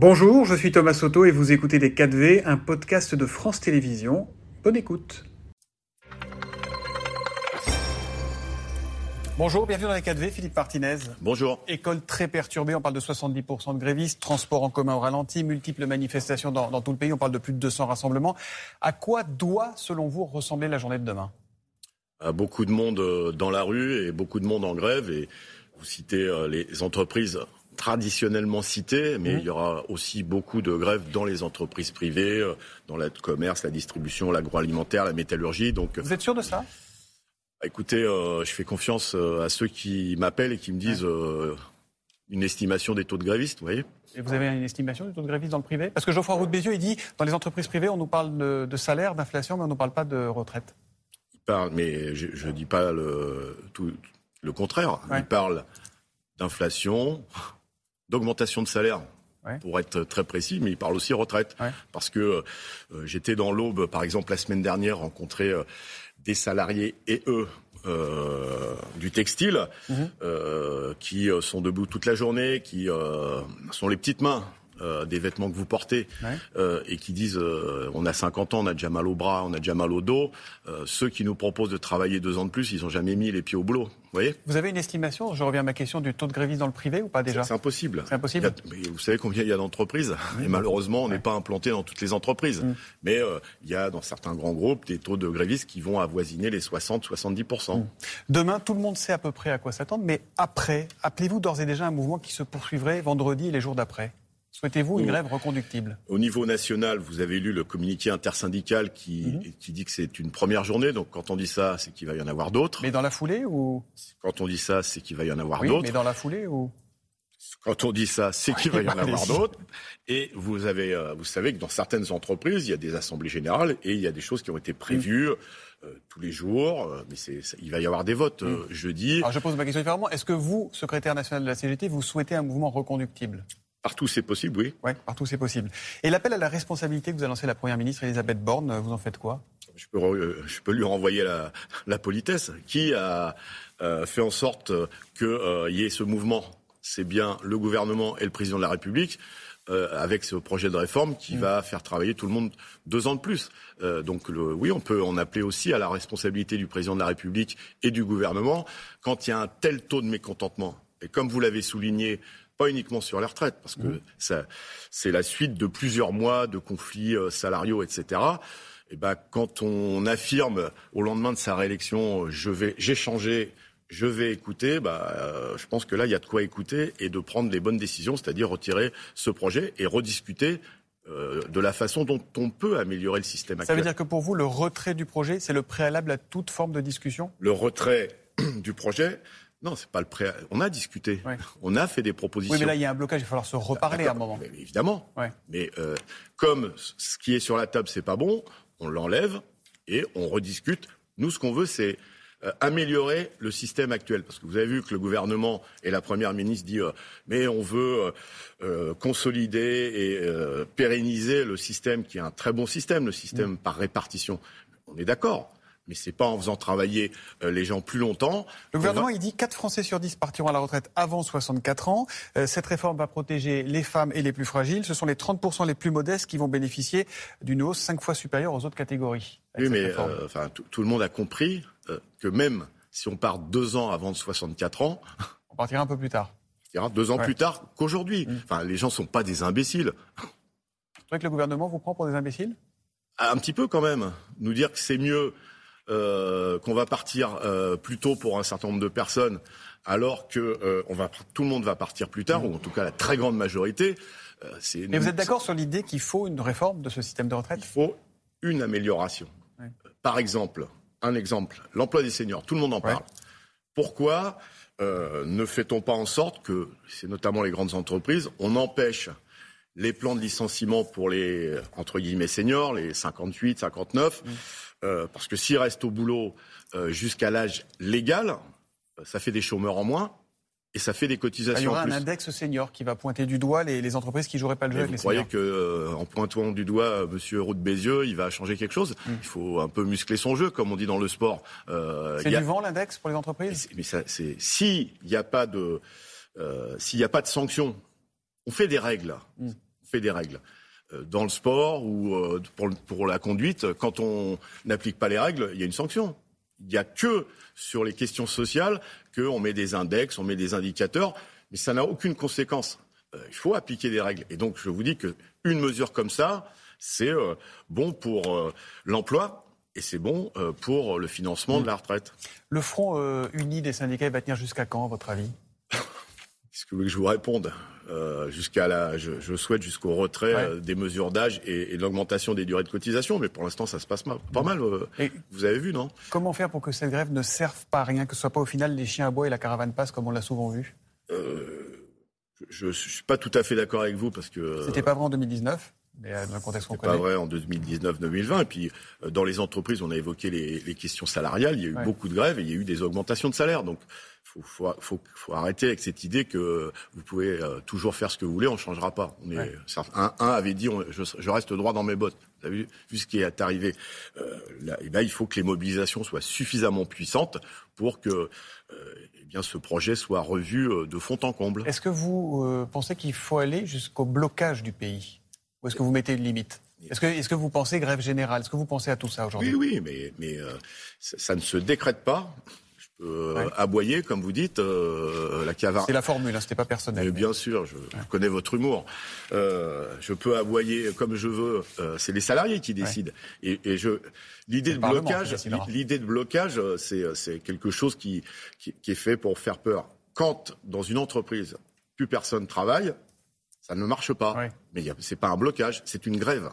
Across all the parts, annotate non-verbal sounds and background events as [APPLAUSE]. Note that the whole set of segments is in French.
Bonjour, je suis Thomas Soto et vous écoutez Les 4V, un podcast de France Télévisions. Bonne écoute. Bonjour, bienvenue dans les 4V, Philippe Martinez. Bonjour. École très perturbée, on parle de 70% de grévistes, transport en commun au ralenti, multiples manifestations dans, dans, tout le pays, on parle de plus de 200 rassemblements. À quoi doit, selon vous, ressembler la journée de demain? À Beaucoup de monde euh, dans la rue et beaucoup de monde en grève. Et vous citez euh, les entreprises traditionnellement citées, mais mmh. il y aura aussi beaucoup de grèves dans les entreprises privées, euh, dans le commerce, la distribution, l'agroalimentaire, la métallurgie. Donc, Vous êtes sûr de ça? Écoutez, euh, je fais confiance euh, à ceux qui m'appellent et qui me disent euh, une estimation des taux de grévistes, vous voyez et vous avez une estimation du taux de grévistes dans le privé? Parce que Geoffroy Roux de Bézieux, il dit, dans les entreprises privées, on nous parle de, de salaire, d'inflation, mais on ne nous parle pas de retraite. Il parle, mais je ne dis pas le, tout, le contraire. Ouais. Il parle d'inflation, d'augmentation de salaire. Ouais. Pour être très précis, mais il parle aussi retraite. Ouais. Parce que euh, j'étais dans l'Aube, par exemple, la semaine dernière, rencontrer euh, des salariés et eux euh, du textile mmh. euh, qui sont debout toute la journée, qui euh, sont les petites mains. Euh, des vêtements que vous portez ouais. et qui disent on a 50 ans, on a déjà mal au bras, on a déjà mal au dos. ceux qui nous proposent de travailler deux ans de plus, ils n'ont jamais mis les pieds au boulot. Vous voyez? Vous avez une estimation Je reviens à ma question du taux de grévistes dans le privé ou pas déjà? C'est impossible. C'est impossible. A, vous savez combien il y a d'entreprises? Oui. Et malheureusement, on n'est ouais. pas implanté dans toutes les entreprises. Mmh. Mais euh, il y a dans certains grands groupes des taux de grévistes qui vont avoisiner les 60-70%. Mmh. Demain, tout le monde sait à peu près à quoi s'attendre. Mais après, appelez-vous d'ores et déjà un mouvement qui se poursuivrait vendredi et les jours d'après? Souhaitez-vous une grève reconductible? Au niveau national, vous avez lu le communiqué intersyndical qui, mmh. qui dit que c'est une première journée. Donc quand on dit ça, c'est qu'il va y en avoir d'autres. Mais dans la foulée ou? Quand on dit ça, c'est qu'il va y en avoir oui, d'autres. Mais dans la foulée ou? Quand on dit ça, c'est qu'il va y en avoir d'autres. Et vous, avez, euh, vous savez que dans certaines entreprises, il y a des assemblées générales et il y a des choses qui ont été prévues. Mmh. Euh, tous les jours, euh, mais c'est, il va y avoir des votes euh, jeudi. Alors je pose ma question différemment. Est-ce que vous, secrétaire national de la CGT, vous souhaitez un mouvement reconductible? Partout c'est possible, oui. Oui, partout c'est possible. Et l'appel à la responsabilité que vous a lancé la Première ministre Elisabeth Borne, vous en faites quoi? Je peux, euh, je peux lui renvoyer la, la politesse. Qui a euh, fait en sorte qu'il euh, y ait ce mouvement? C'est bien le gouvernement et le président de la République. Euh, avec ce projet de réforme qui mmh. va faire travailler tout le monde deux ans de plus. Euh, donc le, oui, on peut en appeler aussi à la responsabilité du président de la République et du gouvernement quand il y a un tel taux de mécontentement. Et comme vous l'avez souligné, pas uniquement sur les retraites, parce que mmh. ça, c'est la suite de plusieurs mois de conflits euh, salariaux, etc. Et ben, quand on affirme au lendemain de sa réélection, je vais, j'ai changé, je vais écouter, bah, euh, je pense que là, il y a de quoi écouter et de prendre les bonnes décisions, c'est-à-dire retirer ce projet et rediscuter euh, de la façon dont on peut améliorer le système actuel. Ça veut dire que pour vous, le retrait du projet, c'est le préalable à toute forme de discussion? Le retrait [CLEARS THROAT] du projet, non, c'est pas le pré. On a discuté. Ouais. [LAUGHS] On a fait des propositions. Oui, mais là, il y a un blocage. Il va falloir se reparler à un moment. Mais évidemment. Ouais. Mais euh, comme ce qui est sur la table, c'est pas bon, on l'enlève et on rediscute. Nous, ce qu'on veut, c'est euh, améliorer le système actuel. Parce que vous avez vu que le gouvernement et la première ministre disent euh, mais on veut euh, consolider et pérenniser le système qui est un très bon système, le système mmh. par répartition. On est d'accord mais c'est pas en faisant travailler euh, les gens plus longtemps. Le gouvernement, va... il dit 4 Français sur 10 partiront à la retraite avant 64 ans. Euh, cette réforme va protéger les femmes et les plus fragiles. Ce sont les 30% les plus modestes qui vont bénéficier d'une hausse 5 fois supérieure aux autres catégories. Oui, mais euh, enfin, tout le monde a compris euh, que même si on part deux ans avant de 64 ans... On partira un peu plus tard. [LAUGHS] On partira deux ans ouais. plus tard qu'aujourd'hui. Mmh. Enfin, les gens sont pas des imbéciles. Vous trouvez que le gouvernement vous prend pour des imbéciles? Un petit peu quand même. Nous dire que c'est mieux euh, qu'on va partir euh, plus tôt pour un certain nombre de personnes, alors que euh, on va, tout le monde va partir plus tard, ou en tout cas la très grande majorité. Mais vous êtes d'accord sur l'idée qu'il faut une réforme de ce système de retraite? Il faut une amélioration. Par exemple, un exemple, l'emploi des seniors, tout le monde en parle. Ouais. Pourquoi euh, ne fait-on pas en sorte que, c'est notamment les grandes entreprises, on empêche les plans de licenciement pour les, entre guillemets, seniors, les 58, 59, mmh. Euh, parce que s'ils restent au boulot euh, jusqu'à l'âge légal, ça fait des chômeurs en moins. Et ça fait des cotisations. Ah, il y aura en plus. un index senior qui va pointer du doigt les, les entreprises qui joueraient pas le jeu. vous croyez qu'en euh, pointant du doigt euh, Monsieur Roux de Bézieux, il va changer quelque chose? Mm. Il faut un peu muscler son jeu, comme on dit dans le sport. Euh, c'est du a... vent l'index pour les entreprises? Mais ça, c'est si il n'y a pas de s'il n'y a pas de sanctions, on fait des règles. Mm fait des règles. Euh, dans le sport ou euh, pour, pour la conduite, quand on n'applique pas les règles, il y a une sanction. Il n'y a que sur les questions sociales qu'on met des index, on met des indicateurs, mais ça n'a aucune conséquence. Euh, il faut appliquer des règles. Et donc, je vous dis qu'une mesure comme ça, c'est bon pour l'emploi, et c'est bon pour le financement de la retraite. Le Front uni des syndicats va tenir jusqu'à quand, à votre avis? [LAUGHS] Est-ce que vous voulez que je vous réponde? Euh, jusqu'à la, je, je souhaite jusqu'au retrait euh, des mesures d'âge et, et l'augmentation des durées de cotisation. Mais pour l'instant, ça se passe mal, pas mal. Euh, vous avez vu, non? Comment faire pour que cette grève ne serve pas à rien, que ce soit pas au final les chiens à bois et la caravane passe comme on l'a souvent vu? Je ne suis pas tout à fait d'accord avec vous parce que. C'était pas vrai en 2019 mais dans le contexte qu'on connaît. pas vrai en 2019-2020. Et puis, dans les entreprises, on a évoqué les, les questions salariales. Il y a eu beaucoup de grèves et il y a eu des augmentations de salaire. Donc, faut, faut, faut, faut, arrêter avec cette idée que vous pouvez euh, toujours faire ce que vous voulez, on ne changera pas. On est, un, un, avait dit, je, je, reste droit dans mes bottes. Vous avez vu, vu ce qui est arrivé. Euh, là, et ben, il faut que les mobilisations soient suffisamment puissantes pour que euh, eh bien, ce projet soit revu de fond en comble. Est-ce que vous euh, pensez qu'il faut aller jusqu'au blocage du pays? Ou est-ce que vous mettez une limite? Est-ce que, est que, vous pensez grève générale? Est-ce que vous pensez à tout ça aujourd'hui? Oui, oui, mais, mais ça, ça, ne se décrète pas. Euh, aboyer, comme vous dites, euh, la caverne. C'est la formule, hein, c'était pas personnel. Mais bien sûr, je, connais votre humour. Euh, je peux aboyer comme je veux. C'est les salariés qui décident. Et, et, je, l'idée de blocage, l'idée de blocage, c'est, c'est quelque chose qui, qui, qui, est fait pour faire peur. Quand dans une entreprise plus personne travaille, ça ne marche pas. Mais c'est pas un blocage, c'est une grève.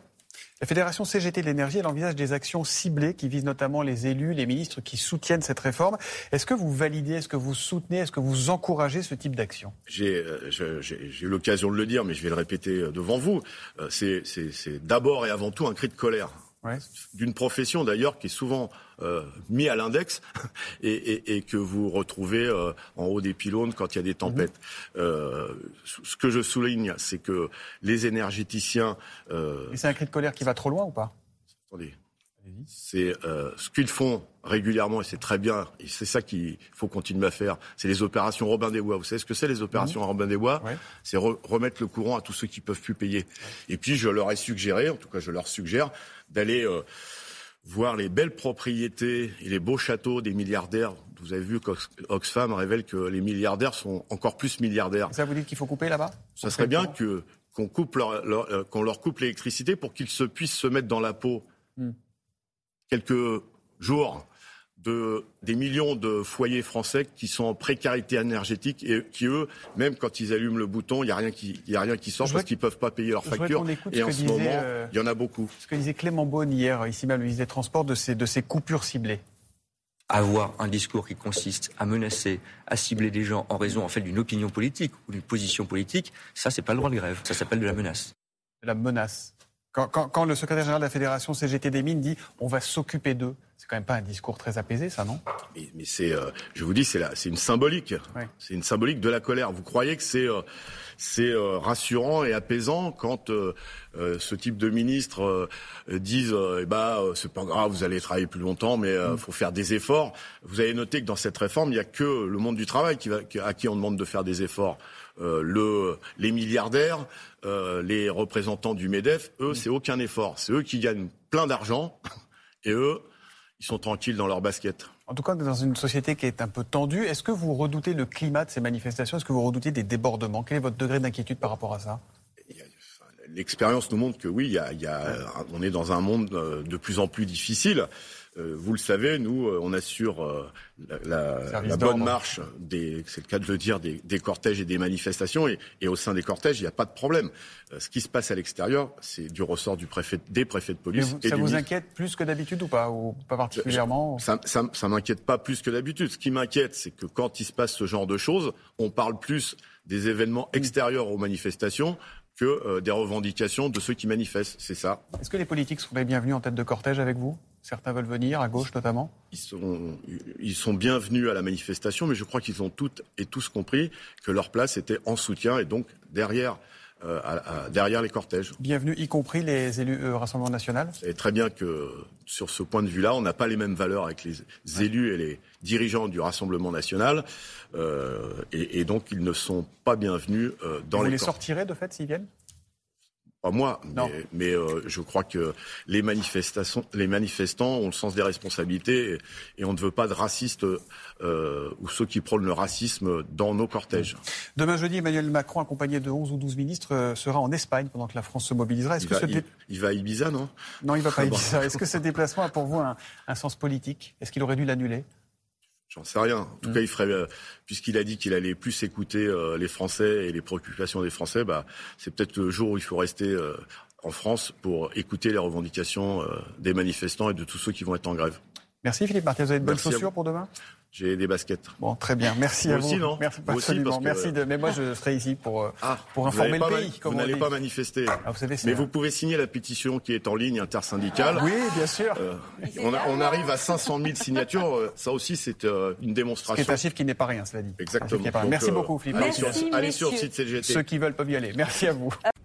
La Fédération CGT de l'énergie, elle envisage des actions ciblées qui visent notamment les élus, les ministres qui soutiennent cette réforme. Est-ce que vous validez, est-ce que vous soutenez, est-ce que vous encouragez ce type d'action? J'ai eu l'occasion de le dire, mais je vais le répéter euh, devant vous. Euh, c'est d'abord et avant tout un cri de colère d'une profession d'ailleurs qui est souvent euh, mis à l'index [LAUGHS] et, et, et, que vous retrouvez euh, en haut des pylônes quand il y a des tempêtes. Mhm. Euh, ce que je souligne, c'est que les énergéticiens. Euh, et c'est un cri de colère qui va trop loin ou pas? Attendez. C'est euh, ce qu'ils font régulièrement et c'est très bien. Et c'est ça qu'il faut continuer à faire. C'est les opérations Robin des Bois. Vous savez ce que c'est les opérations mmh. Robin des Bois C'est remettre le courant à tous ceux qui peuvent plus payer. Et puis je leur ai suggéré, en tout cas je leur suggère, d'aller euh, voir les belles propriétés et les beaux châteaux des milliardaires. Vous avez vu qu'Oxfam révèle que les milliardaires sont encore plus milliardaires. Ça vous dit qu'il faut couper là-bas Ça serait bien que qu'on coupe leur, euh, qu'on leur coupe l'électricité pour qu'ils se puissent se mettre dans la peau. Mmh quelques jours de, des millions de foyers français qui sont en précarité énergétique et qui, eux, même quand ils allument le bouton, il n'y a, rien qui, y a rien qui sort parce qu'ils ne peuvent pas payer leurs factures. Et en ce moment, euh, il y en a beaucoup. Ce que disait Clément Beaune hier, ici même, le ministre des Transports, de ces, de ces coupures ciblées avoir un discours qui consiste à menacer, à cibler des gens en raison en fait d'une opinion politique ou d'une position politique, ça c'est pas le droit de grève, ça s'appelle de la menace. La menace. Quand, le secrétaire général de la fédération CGT des mines dit on va s'occuper d'eux, c'est quand même pas un discours très apaisé, ça, non? Mais, c'est, euh, je vous dis, c'est c'est une symbolique. C'est une symbolique de la colère. Vous croyez que c'est, euh, c'est euh, rassurant et apaisant quand ce type de ministres disent, eh bah, c'est pas grave, vous allez travailler plus longtemps, mais il mm. faut faire des efforts. Vous avez noté que dans cette réforme, il n'y a que le monde du travail qui va, à qui on demande de faire des efforts. Euh, le, les milliardaires, euh, les représentants du MEDEF, eux, mm. c'est aucun effort. C'est eux qui gagnent plein d'argent [LAUGHS] et eux, ils sont tranquilles dans leur basket. En tout cas, dans une société qui est un peu tendue, est-ce que vous redoutez le climat de ces manifestations? Est-ce que vous redoutez des débordements? Quel est votre degré d'inquiétude par rapport à ça? L'expérience nous montre que oui, il y a, y a, on est dans un monde euh, de plus en plus difficile. Euh, vous le savez, nous, euh, on assure euh, la, la, bonne marche, c'est le cas de le dire, des, des cortèges et des manifestations. Et, et au sein des cortèges, il n'y a pas de problème. Ce qui se passe à l'extérieur, c'est du ressort du préfet, des préfets de police. Vous, ça vous inquiète plus que d'habitude ou pas Ou pas particulièrement Ça, ça m'inquiète pas plus que d'habitude. Ce qui m'inquiète, c'est que quand il se passe ce genre de choses, on parle plus des événements extérieurs aux manifestations que des revendications de ceux qui manifestent. C'est ça. Est-ce que les politiques sont les bienvenus en tête de cortège avec vous? Certains veulent venir, à gauche notamment? Ils sont, ils sont bienvenus à la manifestation, mais je crois qu'ils ont toutes et tous compris que leur place était en soutien et donc derrière euh, à, derrière les cortèges. Bienvenue, y compris les élus euh, Rassemblement National C'est très bien que sur ce point de vue-là, on n'a pas les mêmes valeurs avec les élus et les dirigeants du Rassemblement National, euh, et, et, donc ils ne sont pas bienvenus euh, dans Vous les. Vous les sortirez de fait s'ils viennent? Pas moi, mais, euh, je crois que les, manifestations, les manifestants ont le sens des responsabilités et, on ne veut pas de racistes euh, ou ceux qui prônent le racisme dans nos cortèges. Demain jeudi, Emmanuel Macron, accompagné de 11 ou 12 ministres, euh, sera en Espagne pendant que la France se mobilisera. Est-ce que il, va à Ibiza, non? Non, il va pas à Ibiza. Est-ce que ce déplacement a pour vous un sens politique? Est-ce qu'il aurait dû l'annuler? J'en sais rien. En tout mmh. cas, il ferait, euh, puisqu'il a dit qu'il allait plus écouter euh, les Français et les préoccupations des Français, bah, c'est peut-être le jour où il faut rester euh, en France pour écouter les revendications des manifestants et de tous ceux qui vont être en grève. Merci Philippe Martin. Vous avez de bonnes chaussures pour demain? J'ai des baskets. Bon, très bien. Merci à vous. Aussi, non Merci, absolument. Merci de. Mais moi, je serai ici pour ah, pour informer le pays. vous n'allez pas manifester. Ah, vous savez, mais vous pouvez signer la pétition qui est en ligne intersyndicale. Oui, bien sûr. Euh, on, on, arrive à 500 000 signatures. Euh, ça aussi, c'est euh, une démonstration. C'est un chiffre qui n'est pas rien, cela dit. Exactement. Merci beaucoup, Philippe. Allez, sur, allez sur le site CGT. Ceux qui veulent peuvent y aller. Merci à vous. [LAUGHS]